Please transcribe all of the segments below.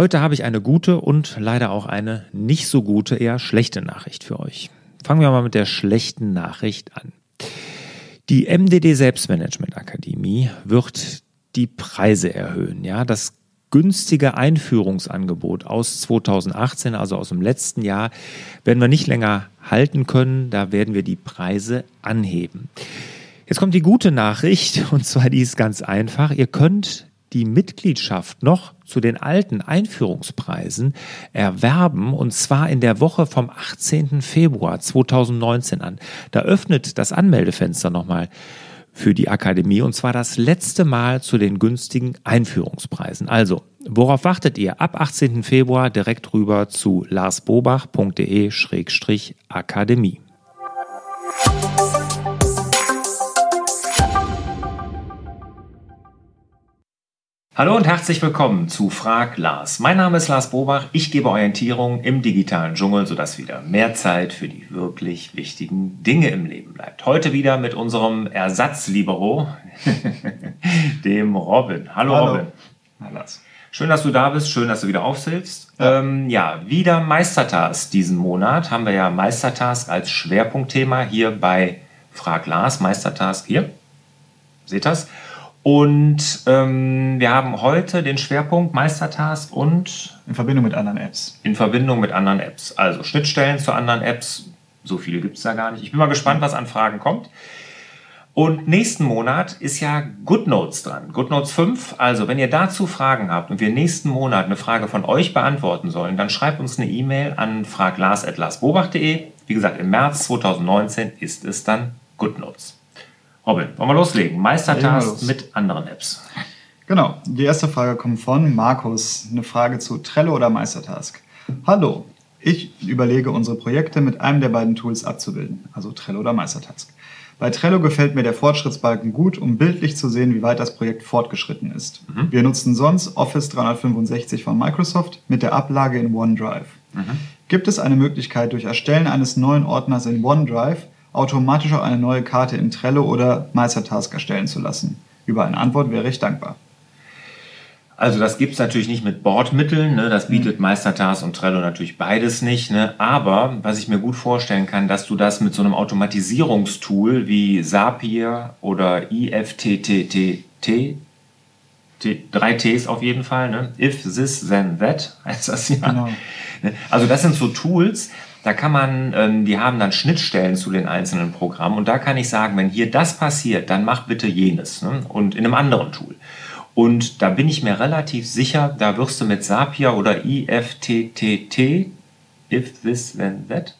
Heute habe ich eine gute und leider auch eine nicht so gute, eher schlechte Nachricht für euch. Fangen wir mal mit der schlechten Nachricht an. Die MDD Selbstmanagement Akademie wird die Preise erhöhen. Ja, das günstige Einführungsangebot aus 2018, also aus dem letzten Jahr, werden wir nicht länger halten können. Da werden wir die Preise anheben. Jetzt kommt die gute Nachricht, und zwar die ist ganz einfach. Ihr könnt die Mitgliedschaft noch zu den alten Einführungspreisen erwerben und zwar in der Woche vom 18. Februar 2019 an. Da öffnet das Anmeldefenster nochmal für die Akademie und zwar das letzte Mal zu den günstigen Einführungspreisen. Also, worauf wartet ihr? Ab 18. Februar direkt rüber zu larsbobach.de-akademie. Hallo und herzlich willkommen zu Frag Lars. Mein Name ist Lars Bobach. Ich gebe Orientierung im digitalen Dschungel, sodass wieder mehr Zeit für die wirklich wichtigen Dinge im Leben bleibt. Heute wieder mit unserem Ersatzlibero, dem Robin. Hallo, Hallo. Robin. Hallo Lars. Schön, dass du da bist. Schön, dass du wieder aufsitzt. Ja. Ähm, ja, wieder Meistertask diesen Monat. Haben wir ja Meistertask als Schwerpunktthema hier bei Frag Lars. Meistertask hier. Seht das? Und ähm, wir haben heute den Schwerpunkt Meistertask und. In Verbindung mit anderen Apps. In Verbindung mit anderen Apps. Also Schnittstellen zu anderen Apps. So viele gibt es da gar nicht. Ich bin mal gespannt, was an Fragen kommt. Und nächsten Monat ist ja GoodNotes dran. GoodNotes 5. Also, wenn ihr dazu Fragen habt und wir nächsten Monat eine Frage von euch beantworten sollen, dann schreibt uns eine E-Mail an fraglars.larsbobach.de. Wie gesagt, im März 2019 ist es dann GoodNotes. Robin, wollen wir loslegen? Meistertask mit anderen Apps. Genau, die erste Frage kommt von Markus. Eine Frage zu Trello oder Meistertask. Hallo, ich überlege, unsere Projekte mit einem der beiden Tools abzubilden, also Trello oder Meistertask. Bei Trello gefällt mir der Fortschrittsbalken gut, um bildlich zu sehen, wie weit das Projekt fortgeschritten ist. Mhm. Wir nutzen sonst Office 365 von Microsoft mit der Ablage in OneDrive. Mhm. Gibt es eine Möglichkeit, durch Erstellen eines neuen Ordners in OneDrive automatisch auch eine neue Karte in Trello oder Meistertask erstellen zu lassen? Über eine Antwort wäre ich dankbar. Also das gibt es natürlich nicht mit Bordmitteln, ne? das bietet mhm. Meistertask und Trello natürlich beides nicht. Ne? Aber was ich mir gut vorstellen kann, dass du das mit so einem Automatisierungstool wie Zapier oder IFTTT, drei Ts auf jeden Fall, ne? if, this, then, that heißt das ja. Genau. Ne? Also das sind so Tools, da kann man, ähm, die haben dann Schnittstellen zu den einzelnen Programmen und da kann ich sagen, wenn hier das passiert, dann mach bitte jenes ne? und in einem anderen Tool. Und da bin ich mir relativ sicher, da wirst du mit Zapier oder IFTTT, if this then that,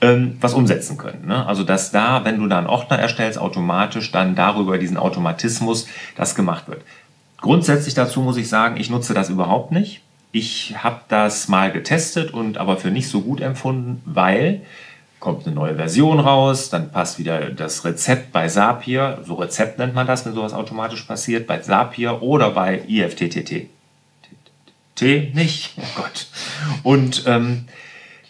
ähm, was umsetzen können. Ne? Also dass da, wenn du da einen Ordner erstellst, automatisch dann darüber diesen Automatismus das gemacht wird. Grundsätzlich dazu muss ich sagen, ich nutze das überhaupt nicht. Ich habe das mal getestet und aber für nicht so gut empfunden, weil kommt eine neue Version raus, dann passt wieder das Rezept bei Zapier, so Rezept nennt man das, wenn sowas automatisch passiert, bei Zapier oder bei IFTTT. T nicht, oh Gott. Und ähm,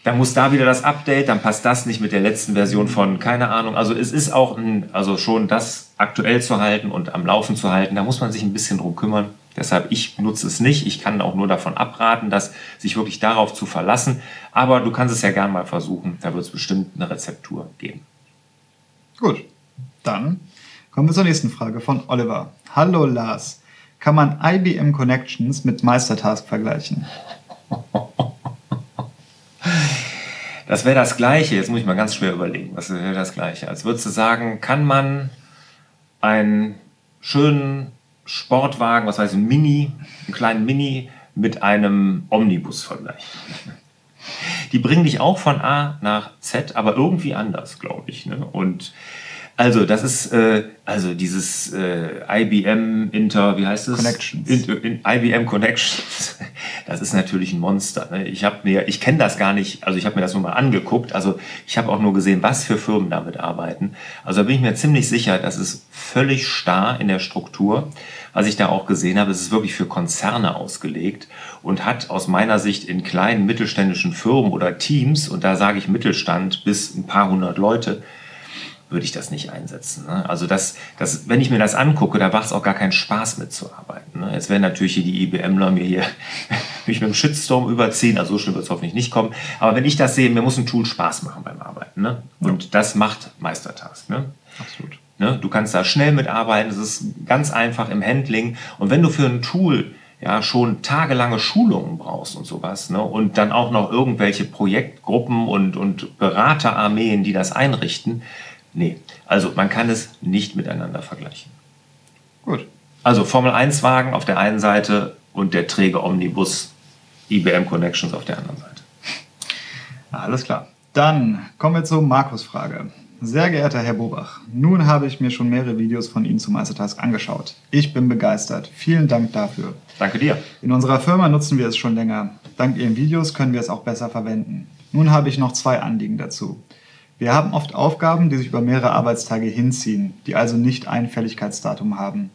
dann muss da wieder das Update, dann passt das nicht mit der letzten Version von, keine Ahnung. Also es ist auch, ein, also schon das aktuell zu halten und am Laufen zu halten, da muss man sich ein bisschen drum kümmern. Deshalb, ich nutze es nicht. Ich kann auch nur davon abraten, dass sich wirklich darauf zu verlassen. Aber du kannst es ja gern mal versuchen. Da wird es bestimmt eine Rezeptur geben. Gut, dann kommen wir zur nächsten Frage von Oliver. Hallo Lars, kann man IBM Connections mit Meistertask vergleichen? Das wäre das Gleiche. Jetzt muss ich mal ganz schwer überlegen. Was wäre das Gleiche? Als würdest du sagen, kann man einen schönen Sportwagen, was ich, ein Mini, einen kleinen Mini mit einem Omnibus vergleichen. Die bringen dich auch von A nach Z, aber irgendwie anders, glaube ich. Ne? Und also, das ist äh, also dieses äh, IBM Inter, wie heißt es? Connections. In, in, IBM Connections. Das ist natürlich ein Monster. Ne? Ich habe mir, ich kenne das gar nicht, also ich habe mir das nur mal angeguckt. Also ich habe auch nur gesehen, was für Firmen damit arbeiten. Also da bin ich mir ziemlich sicher, das ist völlig starr in der Struktur. Was ich da auch gesehen habe, es ist wirklich für Konzerne ausgelegt und hat aus meiner Sicht in kleinen mittelständischen Firmen oder Teams, und da sage ich Mittelstand bis ein paar hundert Leute, würde ich das nicht einsetzen. Ne? Also das, das, wenn ich mir das angucke, da macht es auch gar keinen Spaß mitzuarbeiten. Ne? Jetzt werden natürlich hier die IBMler mir hier mich mit dem Shitstorm überziehen, also so schlimm wird es hoffentlich nicht kommen. Aber wenn ich das sehe, mir muss ein Tool Spaß machen beim Arbeiten. Ne? Und ja. das macht Meistertask. Ne? Absolut. Ne? Du kannst da schnell mitarbeiten, es ist ganz einfach im Handling. Und wenn du für ein Tool ja schon tagelange Schulungen brauchst und sowas, ne? und dann auch noch irgendwelche Projektgruppen und, und Beraterarmeen, die das einrichten, nee, also man kann es nicht miteinander vergleichen. Gut. Also Formel 1 Wagen auf der einen Seite und der träge Omnibus IBM Connections auf der anderen Seite. Alles klar. Dann kommen wir zur Markus-Frage. Sehr geehrter Herr Bobach, nun habe ich mir schon mehrere Videos von Ihnen zu Meistertask angeschaut. Ich bin begeistert. Vielen Dank dafür. Danke dir. In unserer Firma nutzen wir es schon länger. Dank Ihren Videos können wir es auch besser verwenden. Nun habe ich noch zwei Anliegen dazu. Wir haben oft Aufgaben, die sich über mehrere Arbeitstage hinziehen, die also nicht ein Fälligkeitsdatum haben.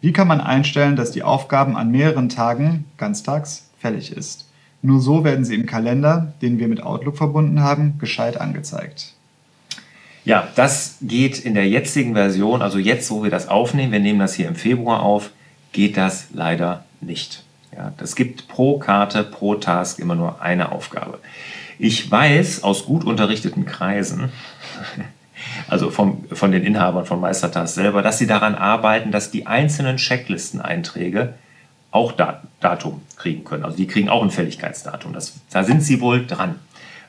Wie kann man einstellen, dass die Aufgaben an mehreren Tagen, ganztags, fällig ist? Nur so werden sie im Kalender, den wir mit Outlook verbunden haben, gescheit angezeigt. Ja, das geht in der jetzigen Version, also jetzt, wo wir das aufnehmen, wir nehmen das hier im Februar auf, geht das leider nicht. Ja, das gibt pro Karte, pro Task immer nur eine Aufgabe. Ich weiß aus gut unterrichteten Kreisen, also vom, von den Inhabern von Meistertask selber, dass sie daran arbeiten, dass die einzelnen Checklisteneinträge auch Datum kriegen können. Also die kriegen auch ein Fälligkeitsdatum. Das, da sind sie wohl dran.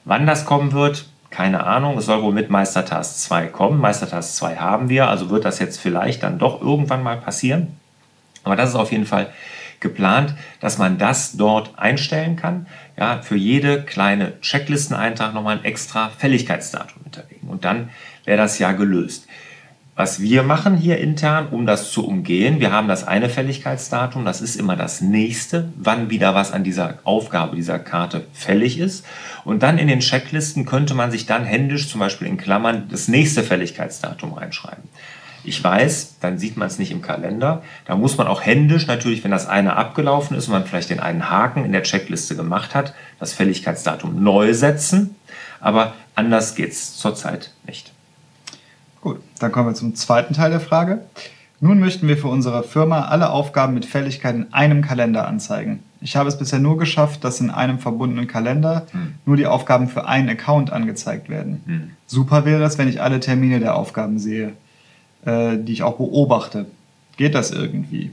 Wann das kommen wird, keine Ahnung. Es soll wohl mit Meistertask 2 kommen. Meistertask 2 haben wir, also wird das jetzt vielleicht dann doch irgendwann mal passieren. Aber das ist auf jeden Fall geplant, dass man das dort einstellen kann. Ja, für jede kleine Checklisteneintrag nochmal ein extra Fälligkeitsdatum hinterlegen. Und dann wäre das ja gelöst. Was wir machen hier intern, um das zu umgehen, wir haben das eine Fälligkeitsdatum, das ist immer das nächste, wann wieder was an dieser Aufgabe, dieser Karte fällig ist. Und dann in den Checklisten könnte man sich dann händisch, zum Beispiel in Klammern, das nächste Fälligkeitsdatum reinschreiben. Ich weiß, dann sieht man es nicht im Kalender. Da muss man auch händisch natürlich, wenn das eine abgelaufen ist und man vielleicht den einen Haken in der Checkliste gemacht hat, das Fälligkeitsdatum neu setzen. Aber anders geht es zurzeit nicht. Gut, dann kommen wir zum zweiten Teil der Frage. Nun möchten wir für unsere Firma alle Aufgaben mit Fälligkeit in einem Kalender anzeigen. Ich habe es bisher nur geschafft, dass in einem verbundenen Kalender hm. nur die Aufgaben für einen Account angezeigt werden. Hm. Super wäre es, wenn ich alle Termine der Aufgaben sehe, äh, die ich auch beobachte. Geht das irgendwie?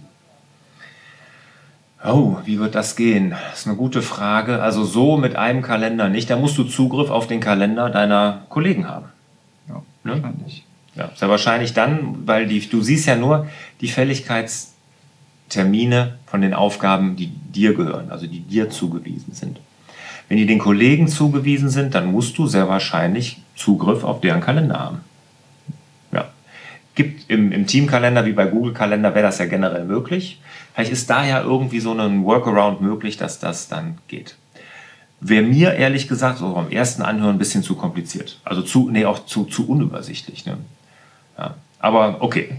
Oh, wie wird das gehen? Das ist eine gute Frage. Also so mit einem Kalender nicht. Da musst du Zugriff auf den Kalender deiner Kollegen haben. Ja, ne? wahrscheinlich. Ja, sehr wahrscheinlich dann, weil die, du siehst ja nur die Fälligkeitstermine von den Aufgaben, die dir gehören, also die dir zugewiesen sind. Wenn die den Kollegen zugewiesen sind, dann musst du sehr wahrscheinlich Zugriff auf deren Kalender haben. Gibt im, im Teamkalender wie bei Google Kalender wäre das ja generell möglich. Vielleicht ist da ja irgendwie so ein Workaround möglich, dass das dann geht wäre mir ehrlich gesagt so am ersten Anhören ein bisschen zu kompliziert. Also zu, nee, auch zu, zu unübersichtlich. Ne? Ja. Aber okay.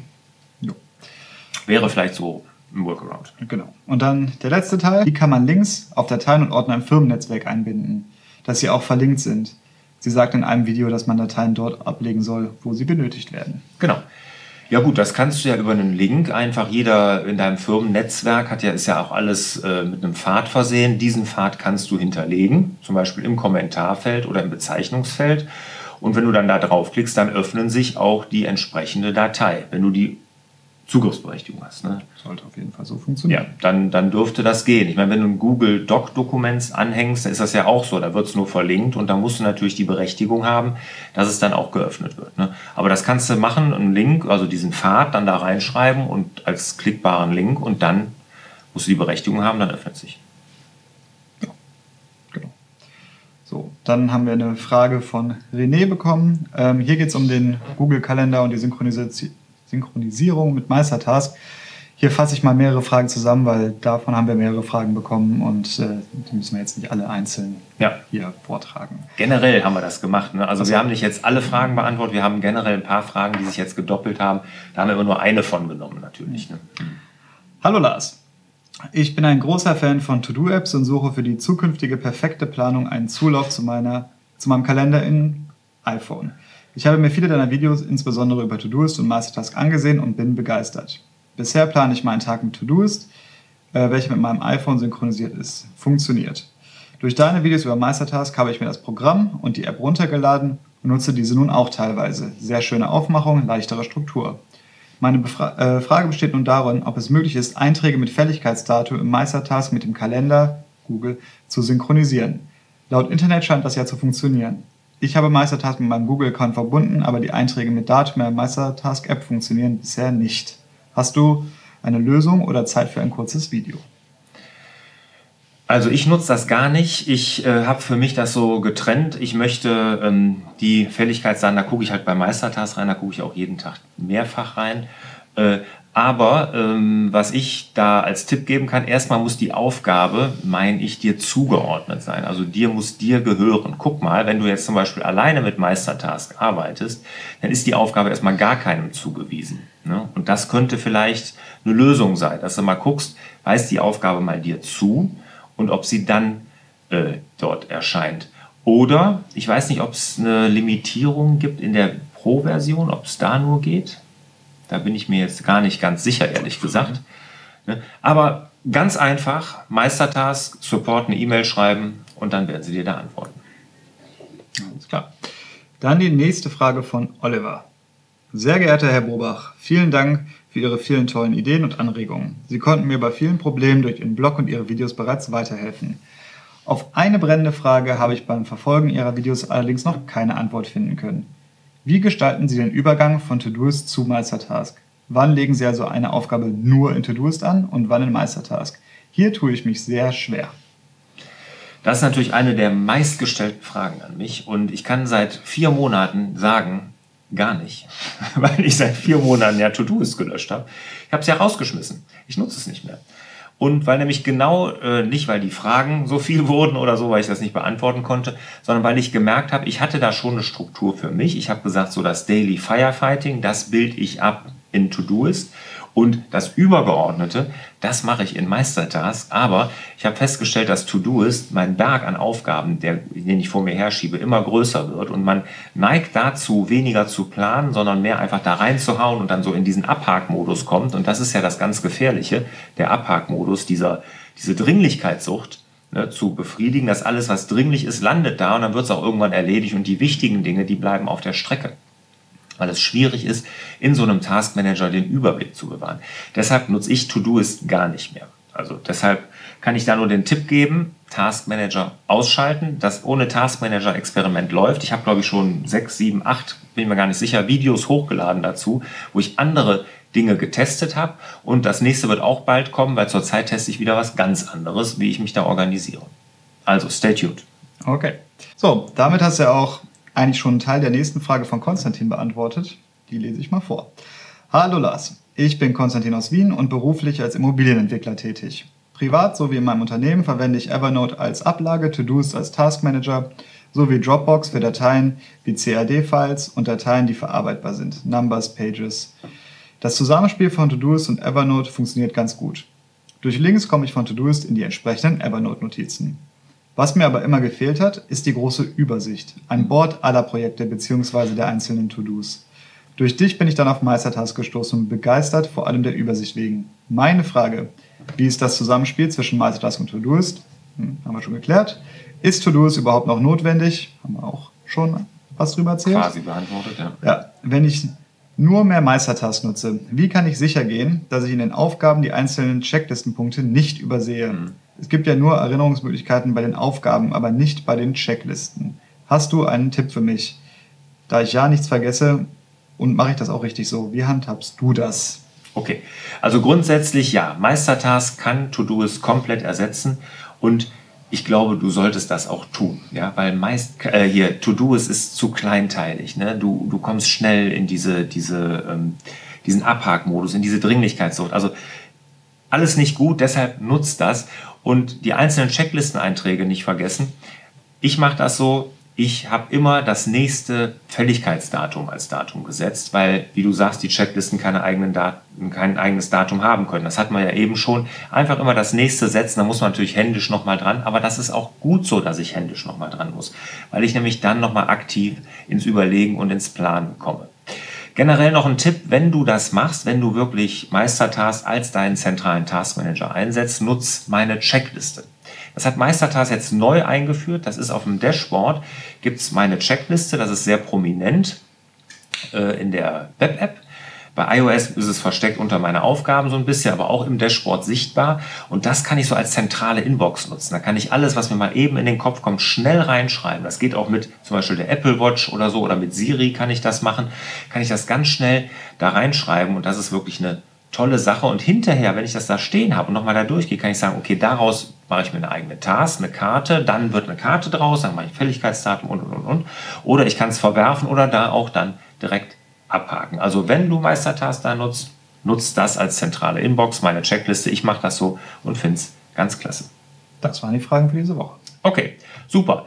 Jo. Wäre vielleicht so ein Workaround. Genau. Und dann der letzte Teil. Wie kann man Links auf Dateien und Ordner im Firmennetzwerk einbinden, dass sie auch verlinkt sind? Sie sagt in einem Video, dass man Dateien dort ablegen soll, wo sie benötigt werden. Genau. Ja gut, das kannst du ja über einen Link einfach. Jeder in deinem Firmennetzwerk hat ja, ist ja auch alles äh, mit einem Pfad versehen. Diesen Pfad kannst du hinterlegen, zum Beispiel im Kommentarfeld oder im Bezeichnungsfeld. Und wenn du dann da draufklickst, dann öffnen sich auch die entsprechende Datei, wenn du die Zugriffsberechtigung hast. Ne? Sollte auf jeden Fall so funktionieren. Ja, dann, dann dürfte das gehen. Ich meine, wenn du ein Google Doc-Dokument anhängst, dann ist das ja auch so. Da wird es nur verlinkt und da musst du natürlich die Berechtigung haben, dass es dann auch geöffnet wird. Ne? Aber das kannst du machen, einen Link, also diesen Pfad dann da reinschreiben und als klickbaren Link und dann musst du die Berechtigung haben, dann öffnet sich. So, dann haben wir eine Frage von René bekommen. Ähm, hier geht es um den Google-Kalender und die Synchronisi Synchronisierung mit Meistertask. Hier fasse ich mal mehrere Fragen zusammen, weil davon haben wir mehrere Fragen bekommen und äh, die müssen wir jetzt nicht alle einzeln ja. hier vortragen. Generell haben wir das gemacht. Ne? Also, also wir haben nicht jetzt alle Fragen beantwortet, wir haben generell ein paar Fragen, die sich jetzt gedoppelt haben. Da haben wir immer nur eine von genommen natürlich. Ne? Hallo Lars. Ich bin ein großer Fan von To-Do-Apps und suche für die zukünftige perfekte Planung einen Zulauf zu, meiner, zu meinem Kalender in iPhone. Ich habe mir viele deiner Videos, insbesondere über Todoist und Mastertask, angesehen und bin begeistert. Bisher plane ich meinen Tag mit Todoist, äh, welcher mit meinem iPhone synchronisiert ist. Funktioniert. Durch deine Videos über Meistertask habe ich mir das Programm und die App runtergeladen und nutze diese nun auch teilweise. Sehr schöne Aufmachung, leichtere Struktur. Meine Befra äh, Frage besteht nun darin, ob es möglich ist, Einträge mit Fälligkeitsdatum im Meistertask mit dem Kalender Google zu synchronisieren. Laut Internet scheint das ja zu funktionieren. Ich habe Meistertask mit meinem Google-Account verbunden, aber die Einträge mit Datum in der Meistertask-App funktionieren bisher nicht. Hast du eine Lösung oder Zeit für ein kurzes Video? Also ich nutze das gar nicht. Ich äh, habe für mich das so getrennt. Ich möchte ähm, die Fälligkeitsdaten, da gucke ich halt bei Meistertask rein, da gucke ich auch jeden Tag mehrfach rein. Äh, aber ähm, was ich da als Tipp geben kann, erstmal muss die Aufgabe, meine ich, dir zugeordnet sein. Also dir muss dir gehören. Guck mal, wenn du jetzt zum Beispiel alleine mit Meistertask arbeitest, dann ist die Aufgabe erstmal gar keinem zugewiesen. Ne? Und das könnte vielleicht eine Lösung sein, dass du mal guckst, weiß die Aufgabe mal dir zu und ob sie dann äh, dort erscheint. Oder ich weiß nicht, ob es eine Limitierung gibt in der Pro-Version, ob es da nur geht. Da bin ich mir jetzt gar nicht ganz sicher, ehrlich gesagt. Ne? Aber ganz einfach, Meistertask, Support eine E-Mail schreiben und dann werden sie dir da antworten. Alles klar. Dann die nächste Frage von Oliver. Sehr geehrter Herr Bobach, vielen Dank für Ihre vielen tollen Ideen und Anregungen. Sie konnten mir bei vielen Problemen durch Ihren Blog und Ihre Videos bereits weiterhelfen. Auf eine brennende Frage habe ich beim Verfolgen Ihrer Videos allerdings noch keine Antwort finden können. Wie gestalten Sie den Übergang von Todoist zu Meistertask? Wann legen Sie also eine Aufgabe nur in Todoist an und wann in Meistertask? Hier tue ich mich sehr schwer. Das ist natürlich eine der meistgestellten Fragen an mich und ich kann seit vier Monaten sagen, gar nicht, weil ich seit vier Monaten ja Todoist gelöscht habe. Ich habe es ja rausgeschmissen. Ich nutze es nicht mehr. Und weil nämlich genau, äh, nicht weil die Fragen so viel wurden oder so, weil ich das nicht beantworten konnte, sondern weil ich gemerkt habe, ich hatte da schon eine Struktur für mich. Ich habe gesagt, so das Daily Firefighting, das bilde ich ab in Todoist. Und das Übergeordnete, das mache ich in Meistertask. Aber ich habe festgestellt, dass To-Do mein Berg an Aufgaben, der, den ich vor mir herschiebe, immer größer wird. Und man neigt dazu, weniger zu planen, sondern mehr einfach da reinzuhauen und dann so in diesen Abhakmodus kommt. Und das ist ja das ganz Gefährliche, der Abhakmodus, dieser, diese Dringlichkeitssucht. Ne, zu befriedigen, dass alles, was dringlich ist, landet da und dann wird es auch irgendwann erledigt und die wichtigen Dinge, die bleiben auf der Strecke weil es schwierig ist, in so einem Taskmanager den Überblick zu bewahren. Deshalb nutze ich Todoist gar nicht mehr. Also deshalb kann ich da nur den Tipp geben, Taskmanager ausschalten. Das ohne Taskmanager-Experiment läuft. Ich habe, glaube ich, schon sechs, sieben, acht, bin mir gar nicht sicher, Videos hochgeladen dazu, wo ich andere Dinge getestet habe. Und das nächste wird auch bald kommen, weil zurzeit teste ich wieder was ganz anderes, wie ich mich da organisiere. Also, stay tuned. Okay. So, damit hast du ja auch eigentlich schon einen Teil der nächsten Frage von Konstantin beantwortet. Die lese ich mal vor. Hallo Lars, ich bin Konstantin aus Wien und beruflich als Immobilienentwickler tätig. Privat sowie in meinem Unternehmen verwende ich Evernote als Ablage, To-Dos als Taskmanager sowie Dropbox für Dateien wie CAD-Files und Dateien, die verarbeitbar sind, Numbers, Pages. Das Zusammenspiel von To-Dos und Evernote funktioniert ganz gut. Durch Links komme ich von To-Doist in die entsprechenden Evernote-Notizen. Was mir aber immer gefehlt hat, ist die große Übersicht, ein Board aller Projekte bzw. der einzelnen To-Dos. Durch dich bin ich dann auf Meistertask gestoßen und begeistert, vor allem der Übersicht wegen. Meine Frage, wie ist das Zusammenspiel zwischen Meistertask und To-Doist? Hm, haben wir schon geklärt. Ist To-Doist überhaupt noch notwendig? Haben wir auch schon was drüber erzählt. Quasi beantwortet, ja. Ja, wenn ich nur mehr Meistertask nutze, wie kann ich sicher gehen, dass ich in den Aufgaben die einzelnen Checklistenpunkte nicht übersehe? Mhm. Es gibt ja nur Erinnerungsmöglichkeiten bei den Aufgaben, aber nicht bei den Checklisten. Hast du einen Tipp für mich? Da ich ja nichts vergesse und mache ich das auch richtig so. Wie handhabst du das? Okay, also grundsätzlich ja, Meistertask kann To-Do's komplett ersetzen und ich glaube, du solltest das auch tun, ja, weil meist äh, hier To-Do's ist zu kleinteilig, ne? Du, du kommst schnell in diese, diese, ähm, diesen Abhakmodus, in diese Dringlichkeitssucht. Also alles nicht gut, deshalb nutzt das und die einzelnen Checklisteneinträge nicht vergessen. Ich mache das so, ich habe immer das nächste Fälligkeitsdatum als Datum gesetzt, weil, wie du sagst, die Checklisten keine eigenen Daten, kein eigenes Datum haben können. Das hat man ja eben schon. Einfach immer das nächste setzen, da muss man natürlich händisch nochmal dran, aber das ist auch gut so, dass ich händisch nochmal dran muss, weil ich nämlich dann nochmal aktiv ins Überlegen und ins Planen komme. Generell noch ein Tipp, wenn du das machst, wenn du wirklich Meistertask als deinen zentralen Taskmanager einsetzt, nutz meine Checkliste. Das hat Meistertask jetzt neu eingeführt. Das ist auf dem Dashboard, gibt es meine Checkliste. Das ist sehr prominent äh, in der Web-App. Bei iOS ist es versteckt unter meine Aufgaben so ein bisschen, aber auch im Dashboard sichtbar. Und das kann ich so als zentrale Inbox nutzen. Da kann ich alles, was mir mal eben in den Kopf kommt, schnell reinschreiben. Das geht auch mit zum Beispiel der Apple Watch oder so oder mit Siri kann ich das machen. Kann ich das ganz schnell da reinschreiben und das ist wirklich eine tolle Sache. Und hinterher, wenn ich das da stehen habe und nochmal da durchgehe, kann ich sagen, okay, daraus mache ich mir eine eigene Task, eine Karte, dann wird eine Karte draus, dann mache ich Fälligkeitsdatum und, und, und, und. Oder ich kann es verwerfen oder da auch dann direkt abhaken. Also wenn du Meistertask da nutzt, nutzt das als zentrale Inbox, meine Checkliste. Ich mache das so und finde es ganz klasse. Das waren die Fragen für diese Woche. Okay, super.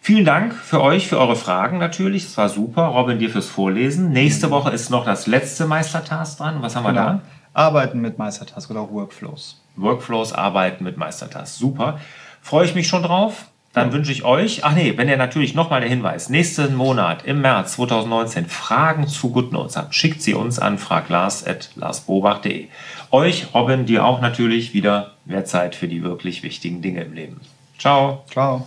Vielen Dank für euch, für eure Fragen natürlich. Es war super. Robin, dir fürs Vorlesen. Nächste Woche ist noch das letzte Meistertask dran. Was haben wir genau. da? Arbeiten mit Meistertask oder Workflows. Workflows, Arbeiten mit Meistertask. Super. Freue ich mich schon drauf. Dann ja. wünsche ich euch, ach nee, wenn ihr natürlich nochmal der Hinweis, nächsten Monat im März 2019 Fragen zu GoodNotes habt, schickt sie uns an fraglars.larsbobach.de. Euch, Robin, dir auch natürlich wieder mehr Zeit für die wirklich wichtigen Dinge im Leben. Ciao. Ciao.